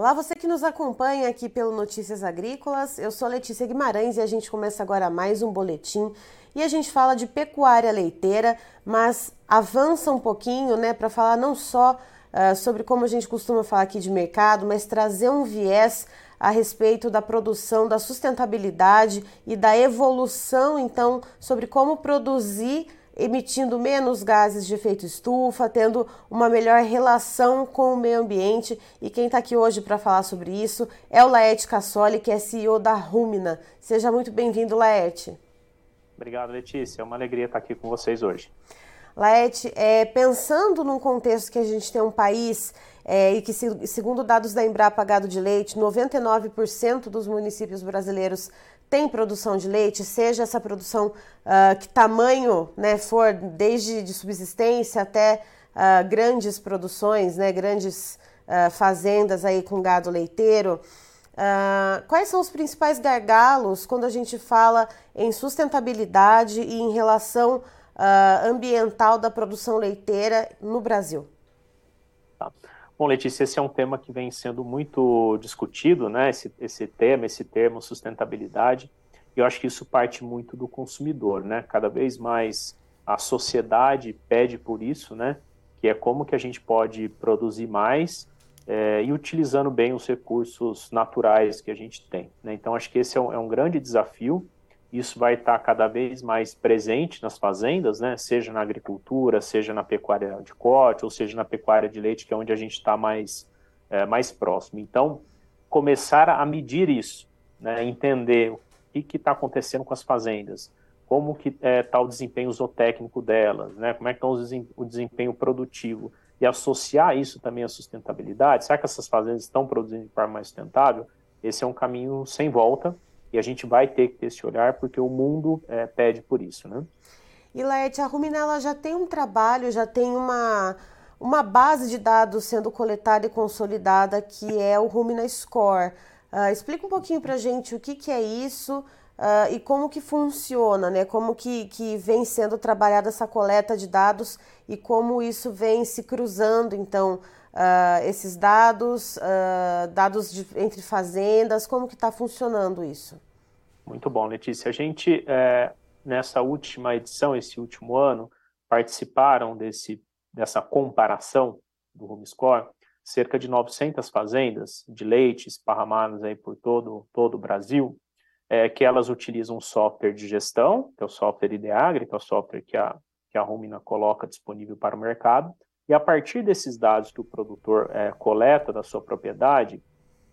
Olá, você que nos acompanha aqui pelo Notícias Agrícolas. Eu sou Letícia Guimarães e a gente começa agora mais um boletim e a gente fala de pecuária leiteira, mas avança um pouquinho, né, para falar não só uh, sobre como a gente costuma falar aqui de mercado, mas trazer um viés a respeito da produção, da sustentabilidade e da evolução, então, sobre como produzir emitindo menos gases de efeito estufa, tendo uma melhor relação com o meio ambiente. E quem está aqui hoje para falar sobre isso é o Laerte Cassoli, que é CEO da Rumina. Seja muito bem-vindo, Laerte. Obrigado, Letícia. É uma alegria estar aqui com vocês hoje. Laerte, é, pensando num contexto que a gente tem um país é, e que, segundo dados da Embrapa Gado de Leite, 99% dos municípios brasileiros tem produção de leite, seja essa produção uh, que tamanho né, for, desde de subsistência até uh, grandes produções, né, grandes uh, fazendas aí com gado leiteiro. quais são os principais gargalos quando a gente fala em sustentabilidade e em relação ambiental da produção leiteira no Brasil? Tá. Bom, Letícia, esse é um tema que vem sendo muito discutido, né? Esse, esse tema, esse termo sustentabilidade. Eu acho que isso parte muito do consumidor, né? Cada vez mais a sociedade pede por isso, né? Que é como que a gente pode produzir mais é, e utilizando bem os recursos naturais que a gente tem. Né? Então, acho que esse é um, é um grande desafio isso vai estar cada vez mais presente nas fazendas, né? seja na agricultura, seja na pecuária de corte, ou seja na pecuária de leite, que é onde a gente está mais, é, mais próximo. Então, começar a medir isso, né? entender o que está acontecendo com as fazendas, como que está é, tá o desempenho zootécnico delas, né? como é que está o desempenho produtivo, e associar isso também à sustentabilidade. Será que essas fazendas estão produzindo de forma mais sustentável? Esse é um caminho sem volta, e a gente vai ter que ter esse olhar porque o mundo é, pede por isso, né? E Laerte, a Ruminela já tem um trabalho, já tem uma, uma base de dados sendo coletada e consolidada que é o Rumina Score. Uh, explica um pouquinho para gente o que, que é isso uh, e como que funciona, né? Como que, que vem sendo trabalhada essa coleta de dados e como isso vem se cruzando, então, uh, esses dados, uh, dados de, entre fazendas, como que está funcionando isso? Muito bom, Letícia. A gente, é, nessa última edição, esse último ano, participaram desse, dessa comparação do Home Score, cerca de 900 fazendas de leite esparramadas aí por todo, todo o Brasil, é, que elas utilizam um software de gestão, que é o software Ideagri, que é o software que a, que a Rumina coloca disponível para o mercado, e a partir desses dados que o produtor é, coleta da sua propriedade,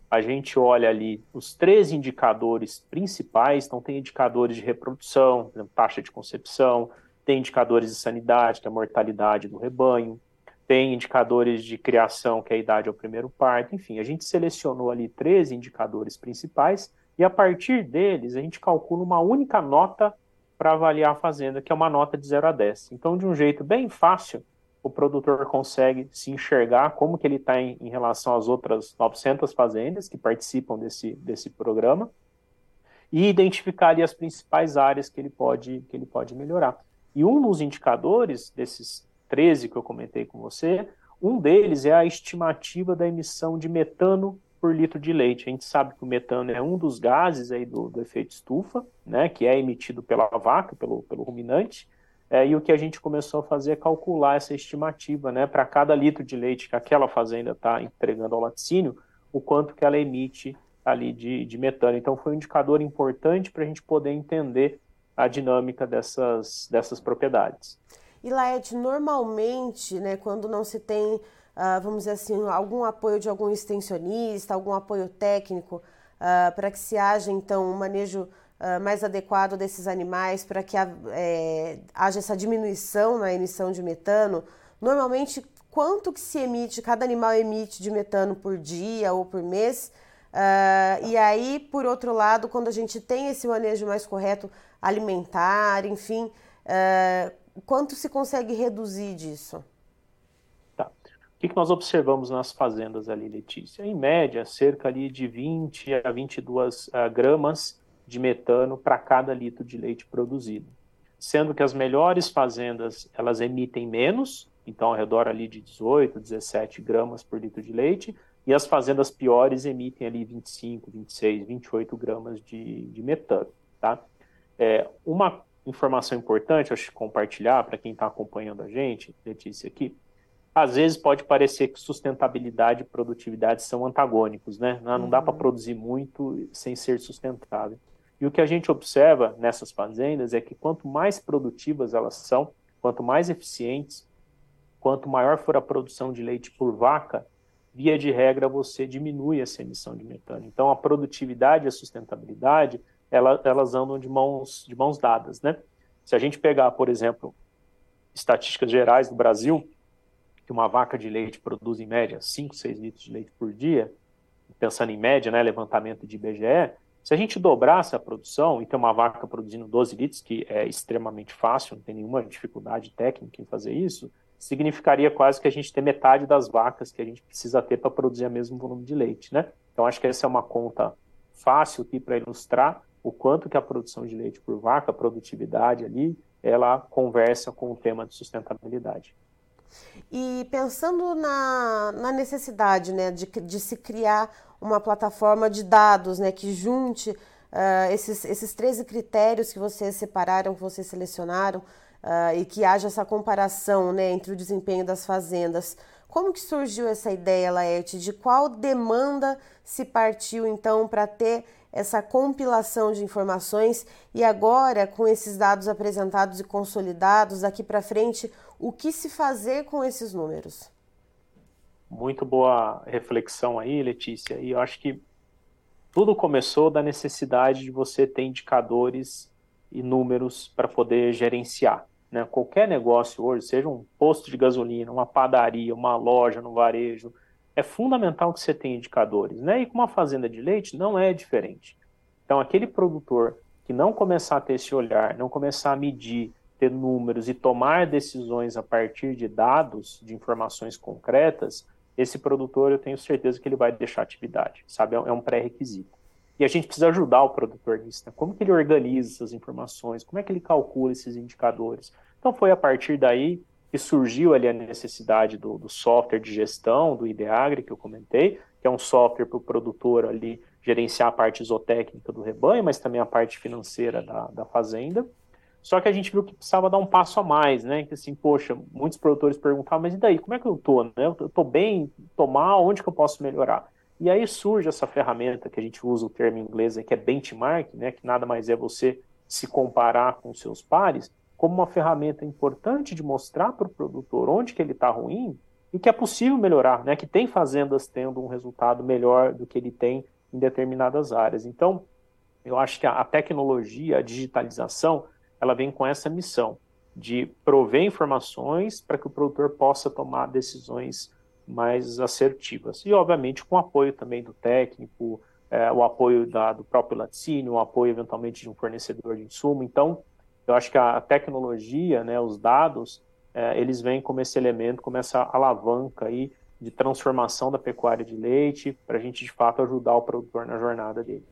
a gente olha ali os três indicadores principais. Então, tem indicadores de reprodução, taxa de concepção, tem indicadores de sanidade, que é a mortalidade do rebanho, tem indicadores de criação, que é a idade ao primeiro parto. Enfim, a gente selecionou ali três indicadores principais e a partir deles a gente calcula uma única nota para avaliar a fazenda, que é uma nota de 0 a 10. Então, de um jeito bem fácil, o produtor consegue se enxergar como que ele está em, em, relação às outras 900 fazendas que participam desse, desse programa e identificar ali as principais áreas que ele pode que ele pode melhorar. E um dos indicadores desses 13 que eu comentei com você, um deles é a estimativa da emissão de metano por litro de leite. A gente sabe que o metano é um dos gases aí do, do efeito estufa, né, que é emitido pela vaca, pelo, pelo ruminante, é, e o que a gente começou a fazer é calcular essa estimativa, né, para cada litro de leite que aquela fazenda está entregando ao laticínio, o quanto que ela emite ali de, de metano. Então, foi um indicador importante para a gente poder entender a dinâmica dessas, dessas propriedades. E Laete, normalmente, né, quando não se tem, uh, vamos dizer assim, algum apoio de algum extensionista, algum apoio técnico, uh, para que se haja, então, um manejo uh, mais adequado desses animais para que é, haja essa diminuição na emissão de metano, normalmente quanto que se emite, cada animal emite de metano por dia ou por mês, uh, e aí, por outro lado, quando a gente tem esse manejo mais correto alimentar, enfim, uh, quanto se consegue reduzir disso? Tá. O que, que nós observamos nas fazendas ali, Letícia? Em média, cerca ali de 20 a 22 uh, gramas de metano para cada litro de leite produzido. Sendo que as melhores fazendas, elas emitem menos, então ao redor ali de 18, 17 gramas por litro de leite, e as fazendas piores emitem ali 25, 26, 28 gramas de, de metano. Tá? É, uma informação importante, acho que compartilhar para quem está acompanhando a gente, Letícia, aqui, às vezes pode parecer que sustentabilidade e produtividade são antagônicos, né? Não, não dá para uhum. produzir muito sem ser sustentável. E o que a gente observa nessas fazendas é que quanto mais produtivas elas são, quanto mais eficientes, quanto maior for a produção de leite por vaca, via de regra você diminui essa emissão de metano. Então a produtividade e a sustentabilidade, elas, elas andam de mãos, de mãos dadas, né? Se a gente pegar, por exemplo, estatísticas gerais do Brasil, que uma vaca de leite produz em média 5, 6 litros de leite por dia, pensando em média, né, levantamento de IBGE, se a gente dobrasse a produção e ter uma vaca produzindo 12 litros, que é extremamente fácil, não tem nenhuma dificuldade técnica em fazer isso, significaria quase que a gente ter metade das vacas que a gente precisa ter para produzir o mesmo volume de leite, né? Então acho que essa é uma conta fácil aqui para ilustrar o quanto que a produção de leite por vaca, a produtividade ali, ela conversa com o tema de sustentabilidade. E pensando na, na necessidade né, de, de se criar uma plataforma de dados né, que junte uh, esses, esses 13 critérios que vocês separaram, que vocês selecionaram, uh, e que haja essa comparação né, entre o desempenho das fazendas. Como que surgiu essa ideia, Laerte? De qual demanda se partiu então para ter essa compilação de informações e agora com esses dados apresentados e consolidados daqui para frente, o que se fazer com esses números? Muito boa reflexão aí, Letícia. E eu acho que tudo começou da necessidade de você ter indicadores e números para poder gerenciar. Né? Qualquer negócio hoje, seja um posto de gasolina, uma padaria, uma loja no varejo, é fundamental que você tenha indicadores. Né? E com uma fazenda de leite não é diferente. Então, aquele produtor que não começar a ter esse olhar, não começar a medir, ter números e tomar decisões a partir de dados, de informações concretas, esse produtor eu tenho certeza que ele vai deixar atividade, sabe? É um pré-requisito. E a gente precisa ajudar o produtor nisso, né? Como que ele organiza essas informações, como é que ele calcula esses indicadores. Então foi a partir daí que surgiu ali a necessidade do, do software de gestão, do Ideagri, que eu comentei, que é um software para o produtor ali gerenciar a parte zootécnica do rebanho, mas também a parte financeira da, da fazenda. Só que a gente viu que precisava dar um passo a mais, né? Que assim, poxa, muitos produtores perguntavam, mas e daí, como é que eu tô, né? Eu tô bem, tô mal, onde que eu posso melhorar? E aí surge essa ferramenta que a gente usa o termo em inglês, que é benchmark, né? Que nada mais é você se comparar com seus pares, como uma ferramenta importante de mostrar para o produtor onde que ele está ruim e que é possível melhorar, né? Que tem fazendas tendo um resultado melhor do que ele tem em determinadas áreas. Então, eu acho que a, a tecnologia, a digitalização, ela vem com essa missão de prover informações para que o produtor possa tomar decisões mais assertivas. E, obviamente, com o apoio também do técnico, é, o apoio da, do próprio laticínio, o apoio, eventualmente, de um fornecedor de insumo. Então, eu acho que a, tecnologia, né, os dados, é, eles vêm como esse elemento, como essa alavanca aí de transformação da pecuária de leite, para a gente, de fato, ajudar o produtor na jornada dele.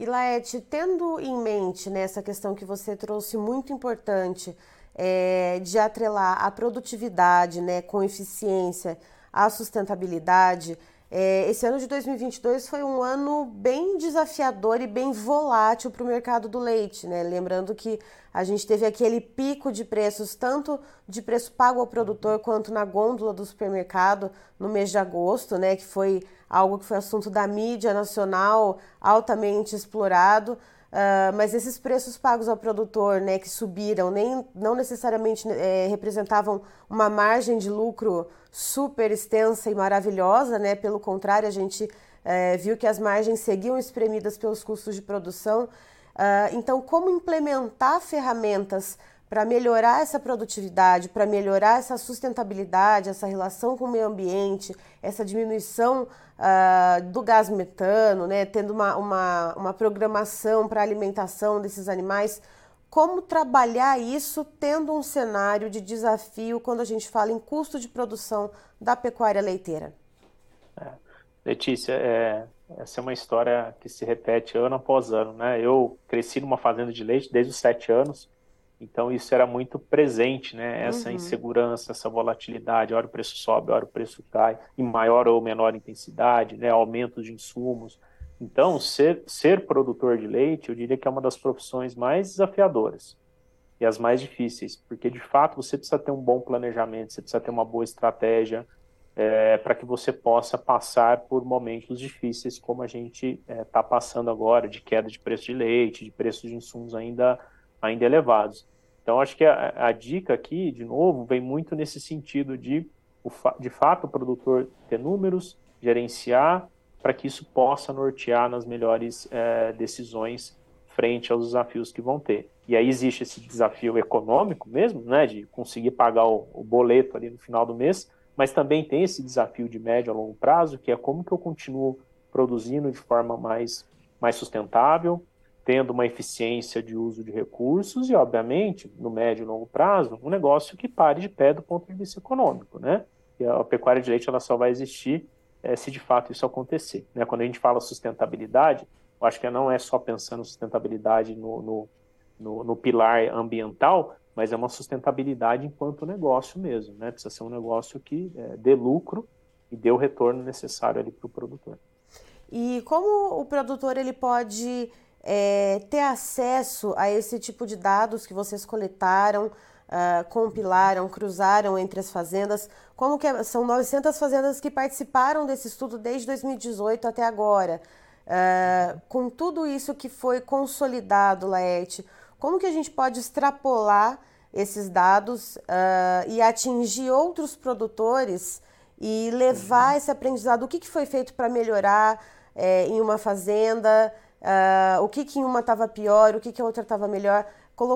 E Laete, tendo em mente né, essa questão que você trouxe muito importante é, de atrelar a produtividade né, com eficiência, a sustentabilidade, é, esse ano de 2022 foi um ano bem desafiador e bem volátil para o mercado do leite, né? Lembrando que a gente teve aquele pico de preços, tanto de preço pago ao produtor quanto na gôndola do supermercado no mês de agosto, né? Que foi algo que foi assunto da mídia nacional altamente explorado. Uh, mas esses preços pagos ao produtor, né, que subiram, nem, não necessariamente é, representavam uma margem de lucro super extensa e maravilhosa, né? Pelo contrário, a gente é, viu que as margens seguiam espremidas pelos custos de produção. Uh, então, como implementar ferramentas para melhorar essa produtividade, para melhorar essa sustentabilidade, essa relação com o meio ambiente, essa diminuição uh, do gás metano, né, tendo uma, uma, uma programação para alimentação desses animais. Como trabalhar isso tendo um cenário de desafio quando a gente fala em custo de produção da pecuária leiteira? É. Letícia, é, essa é uma história que se repete ano após ano. Né? Eu cresci numa fazenda de leite desde os sete anos, Então isso era muito presente, né? Essa uhum. insegurança, essa volatilidade, hora o preço sobe, hora o preço cai, em maior ou menor intensidade, né? Aumentos de insumos. Então, ser, ser produtor de leite, eu diria que é uma das profissões mais desafiadoras e as mais difíceis, porque de fato você precisa ter um bom planejamento, você precisa ter uma boa estratégia é, para que você possa passar por momentos difíceis, como a gente está é, tá passando agora, de queda de preço de leite, de preços de insumos ainda, ainda elevados. Então, acho que a, a dica aqui, de novo, vem muito nesse sentido de, de fato, o produtor ter números, gerenciar, para que isso possa nortear nas melhores é, decisões frente aos desafios que vão ter. E aí existe esse desafio econômico mesmo, né, de conseguir pagar o, o boleto ali no final do mês, mas também tem esse desafio de médio a longo prazo, que é como que eu continuo produzindo de forma mais, mais sustentável, tendo uma eficiência de uso de recursos e, obviamente, no médio e longo prazo, um negócio que pare de pé do ponto de vista econômico, né? E a pecuária de leite ela só vai existir é, se de fato isso acontecer. Né? Quando a gente fala sustentabilidade, eu acho que não é só pensando sustentabilidade no, no, no, no pilar ambiental, mas é uma sustentabilidade enquanto negócio mesmo, né? Precisa ser um negócio que é, dê lucro e dê o retorno necessário ali para o produtor. E como o produtor ele pode é, ter acesso a esse tipo de dados que vocês coletaram, uh, compilaram, cruzaram entre as fazendas. Como que é, são 900 fazendas que participaram desse estudo desde 2018 até agora. Uh, com tudo isso que foi consolidado, Laerte, como que a gente pode extrapolar esses dados uh, e atingir outros produtores e levar uhum. esse aprendizado? O que, que foi feito para melhorar é, em uma fazenda? Uh, o que, que em uma estava pior, o que, que a outra estava melhor,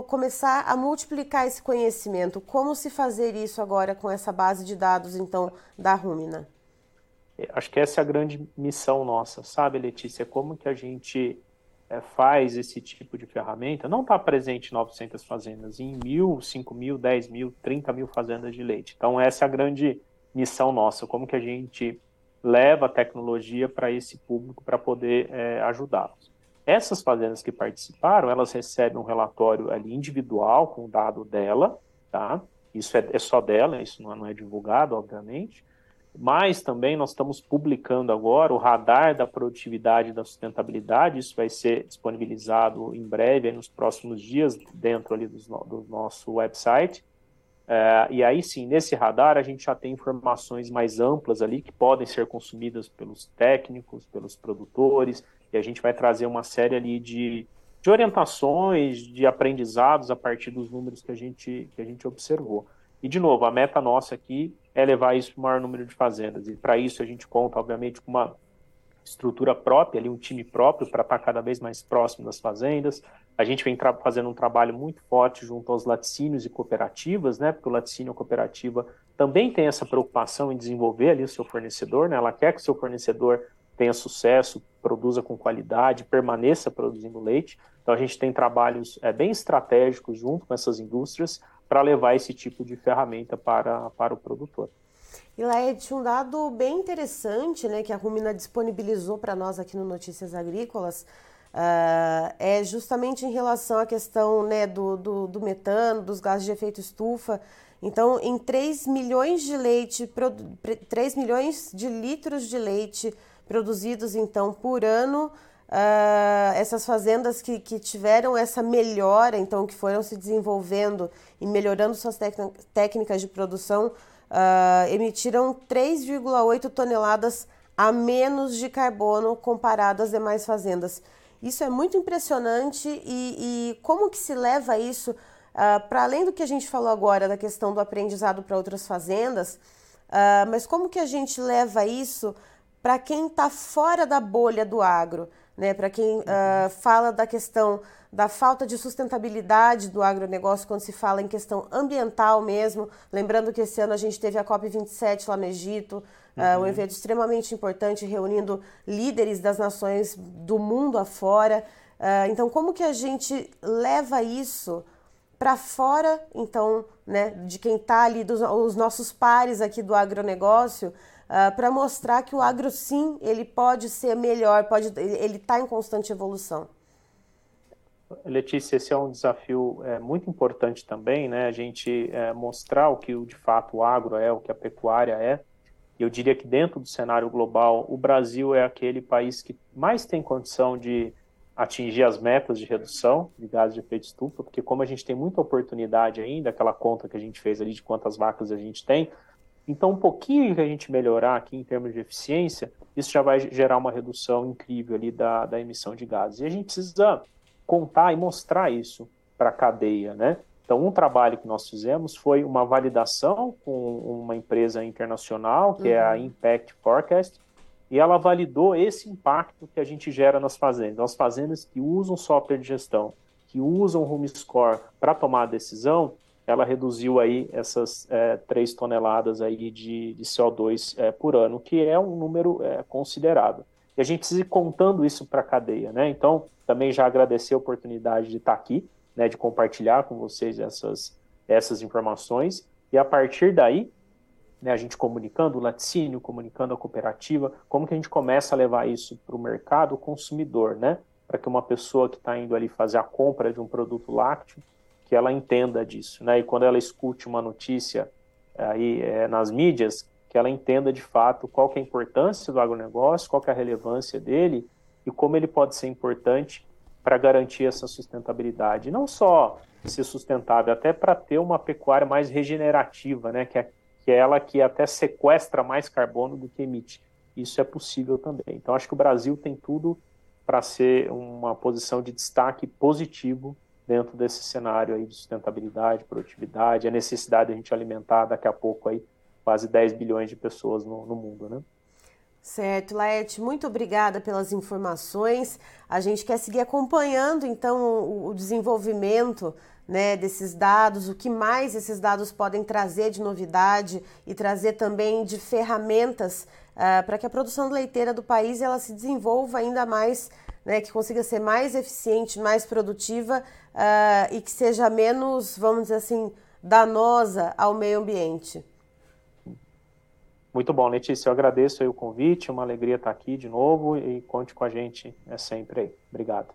começar a multiplicar esse conhecimento. Como se fazer isso agora com essa base de dados, então, da Rumina? É, acho que essa é a grande missão nossa, sabe, Letícia? Como que a gente é, faz esse tipo de ferramenta? Não está presente em 900 fazendas, em mil, cinco mil, dez mil, trinta mil fazendas de leite. Então, essa é a grande missão nossa. Como que a gente leva a tecnologia para esse público para poder é, ajudá-los? Essas fazendas que participaram, elas recebem um relatório ali individual com o dado dela, tá? Isso é, é só dela, isso não, não é divulgado, obviamente. Mas também nós estamos publicando agora o radar da produtividade e da sustentabilidade. Isso vai ser disponibilizado em breve, nos próximos dias, dentro ali do, do nosso website. É, e aí sim, nesse radar a gente já tem informações mais amplas ali que podem ser consumidas pelos técnicos, pelos produtores, e a gente vai trazer uma série ali de, de orientações, de aprendizados a partir dos números que a gente, que a gente observou. E, de novo, a meta nossa aqui é levar isso para o maior número de fazendas. E, para isso, a gente conta, obviamente, com uma estrutura própria, ali, um time próprio para estar cada vez mais próximo das fazendas. A gente vem fazendo um trabalho muito forte junto aos laticínios e cooperativas, né? Porque o laticínio a cooperativa também tem essa preocupação em desenvolver ali o seu fornecedor, né? Ela quer que o seu fornecedor tenha sucesso, produza com qualidade, permaneça produzindo leite. Então a gente tem trabalhos é, bem estratégicos junto com essas indústrias para levar esse tipo de ferramenta para, para o produtor. E Laed, um dado bem interessante né, que a Rumina disponibilizou para nós aqui no Notícias Agrícolas uh, é justamente em relação à questão né, do, do, do, metano, dos gases de efeito estufa. Então, em 3 milhões de leite, 3 milhões de litros de leite produzidos então por ano. Uh, essas fazendas que, que tiveram essa melhora, então que foram se desenvolvendo e melhorando suas técnicas de produção, uh, emitiram 3,8 toneladas a menos de carbono comparado às demais fazendas. Isso é muito impressionante e, e como que se leva isso uh, para além do que a gente falou agora da questão do aprendizado para outras fazendas, mas como que a gente leva isso para quem está fora da bolha do agro, né? para quem uh, fala da questão da falta de sustentabilidade do agronegócio quando se fala em questão ambiental mesmo. Lembrando que esse ano a gente teve a COP27 lá no Egito, uhum. uh, um evento extremamente importante reunindo líderes das nações do mundo afora. Uh, então, como que a gente leva isso para fora, então, né, de quem está ali, dos os nossos pares aqui do agronegócio, uh, ah, para mostrar que o agro sim ele pode ser melhor, pode ele está em constante evolução. Letícia, esse é um desafio é, muito importante também, né? A gente é, mostrar o que de fato o agro é, o que a pecuária é. Eu diria que dentro do cenário global, o Brasil é aquele país que mais tem condição de atingir as metas de redução de gases de efeito estufa, porque como a gente tem muita oportunidade ainda, aquela conta que a gente fez ali de quantas vacas a gente tem, então um pouquinho que a gente melhorar aqui em termos de eficiência, isso já vai gerar uma redução incrível ali da, da emissão de gases. E a gente precisa contar e mostrar isso para a cadeia, né? Então, um trabalho que nós fizemos foi uma validação com uma empresa internacional, que uhum. é a uhum. Impact Forecast, e ela validou esse impacto que a gente gera nas fazendas. As fazendas que usam software de gestão, que usam o Home Score para tomar a decisão, ela reduziu aí essas é, 3 toneladas aí de, de CO2 é, por ano, que é um número é, considerável. E a gente precisa ir contando isso para a cadeia, né? Então, também já agradecer a oportunidade de estar aqui, né, de compartilhar com vocês essas, essas informações. E a partir daí, né, a gente comunicando o laticínio, comunicando a cooperativa, como que a gente começa a levar isso para o mercado consumidor, né? Para que uma pessoa que está indo ali fazer a compra de um produto lácteo, que ela entenda disso, né? E quando ela escute uma notícia aí é, nas mídias, que ela entenda de fato qual que é a importância do agronegócio, qual que é a relevância dele e como ele pode ser importante para garantir essa sustentabilidade. Não só ser sustentável, até para ter uma pecuária mais regenerativa, né? Que é, que é ela que até sequestra mais carbono do que emite. Isso é possível também. Então, acho que o Brasil tem tudo para ser uma posição de destaque positivo dentro desse cenário aí de sustentabilidade, produtividade, a necessidade de a gente alimentar daqui a pouco aí quase 10 bilhões de pessoas no, no mundo, né? Certo, Laerte, muito obrigada pelas informações. A gente quer seguir acompanhando então o, o desenvolvimento né, desses dados, o que mais esses dados podem trazer de novidade e trazer também de ferramentas uh, para que a produção leiteira do país ela se desenvolva ainda mais, né, que consiga ser mais eficiente, mais produtiva uh, e que seja menos, vamos dizer assim, danosa ao meio ambiente. Muito bom, Letícia. Eu agradeço o convite, uma alegria estar aqui de novo e conte com a gente é sempre aí. Obrigado.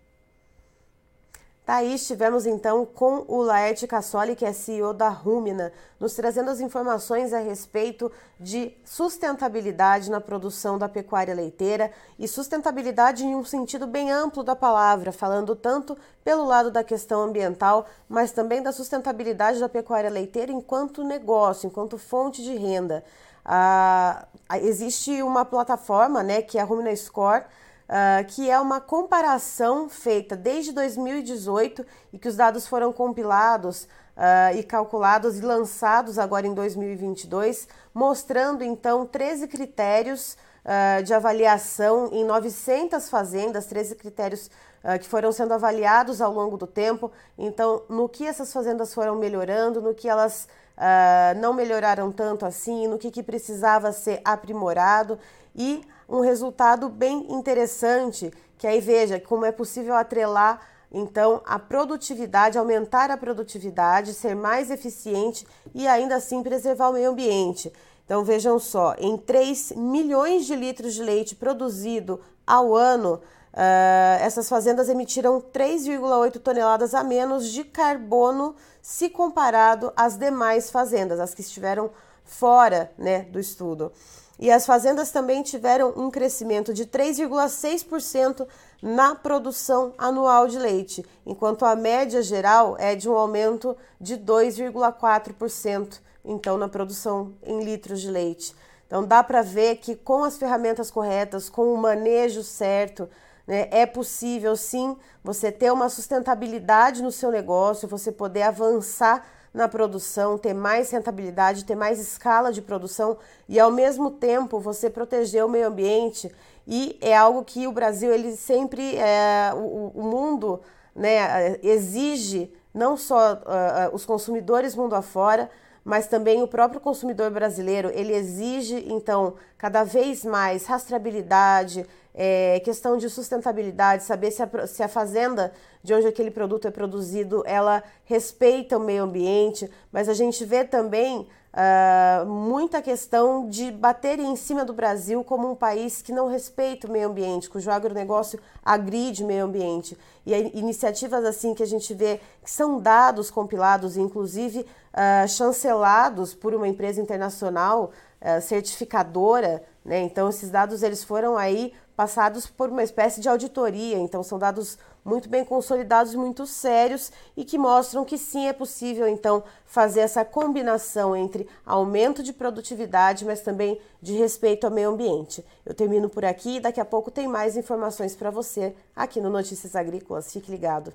Tá aí, estivemos então com o Laerte Cassoli, que é CEO da Rumina, nos trazendo as informações a respeito de sustentabilidade na produção da pecuária leiteira e sustentabilidade em um sentido bem amplo da palavra, falando tanto pelo lado da questão ambiental, mas também da sustentabilidade da pecuária leiteira enquanto negócio, enquanto fonte de renda. Ah, existe uma plataforma, né, que é a Rumina Score, ah, que é uma comparação feita desde 2018 e que os dados foram compilados uh, e calculados e lançados agora em 2022, mostrando então 13 critérios uh, de avaliação em 900 fazendas, 13 critérios que foram sendo avaliados ao longo do tempo. Então, no que essas fazendas foram melhorando, no que elas uh, não melhoraram tanto assim, no que, que precisava ser aprimorado e um resultado bem interessante, que aí veja como é possível atrelar então a produtividade, aumentar a produtividade, ser mais eficiente e ainda assim preservar o meio ambiente. Então vejam só, em 3 milhões de litros de leite produzido ao ano, Uh, essas fazendas emitiram 3,8 toneladas a menos de carbono se comparado às demais fazendas, as que estiveram fora né, do estudo. E as fazendas também tiveram um crescimento de 3,6% na produção anual de leite, enquanto a média geral é de um aumento de 2,4%, então na produção em litros de leite. Então dá para ver que com as ferramentas corretas, com o manejo certo, né? É possível sim você ter uma sustentabilidade no seu negócio, você poder avançar na produção, ter mais rentabilidade, ter mais escala de produção e ao mesmo tempo você proteger o meio ambiente. E é algo que o Brasil ele sempre é, o, o mundo né, exige não só uh, os consumidores mundo afora, mas também o próprio consumidor brasileiro, ele exige então cada vez mais rastreabilidade, é, questão de sustentabilidade, saber se a, se a fazenda de onde aquele produto é produzido, ela respeita o meio ambiente, mas a gente vê também uh, muita questão de bater em cima do Brasil como um país que não respeita o meio ambiente, cujo agronegócio agride o meio ambiente. E iniciativas assim que a gente vê que são dados compilados, inclusive uh, chancelados por uma empresa internacional uh, certificadora, né? Então esses dados eles foram aí passados por uma espécie de auditoria, então são dados muito bem consolidados, muito sérios e que mostram que sim é possível então fazer essa combinação entre aumento de produtividade, mas também de respeito ao meio ambiente. Eu termino por aqui e daqui a pouco tem mais informações para você aqui no Notícias Agrícolas. Fique ligado.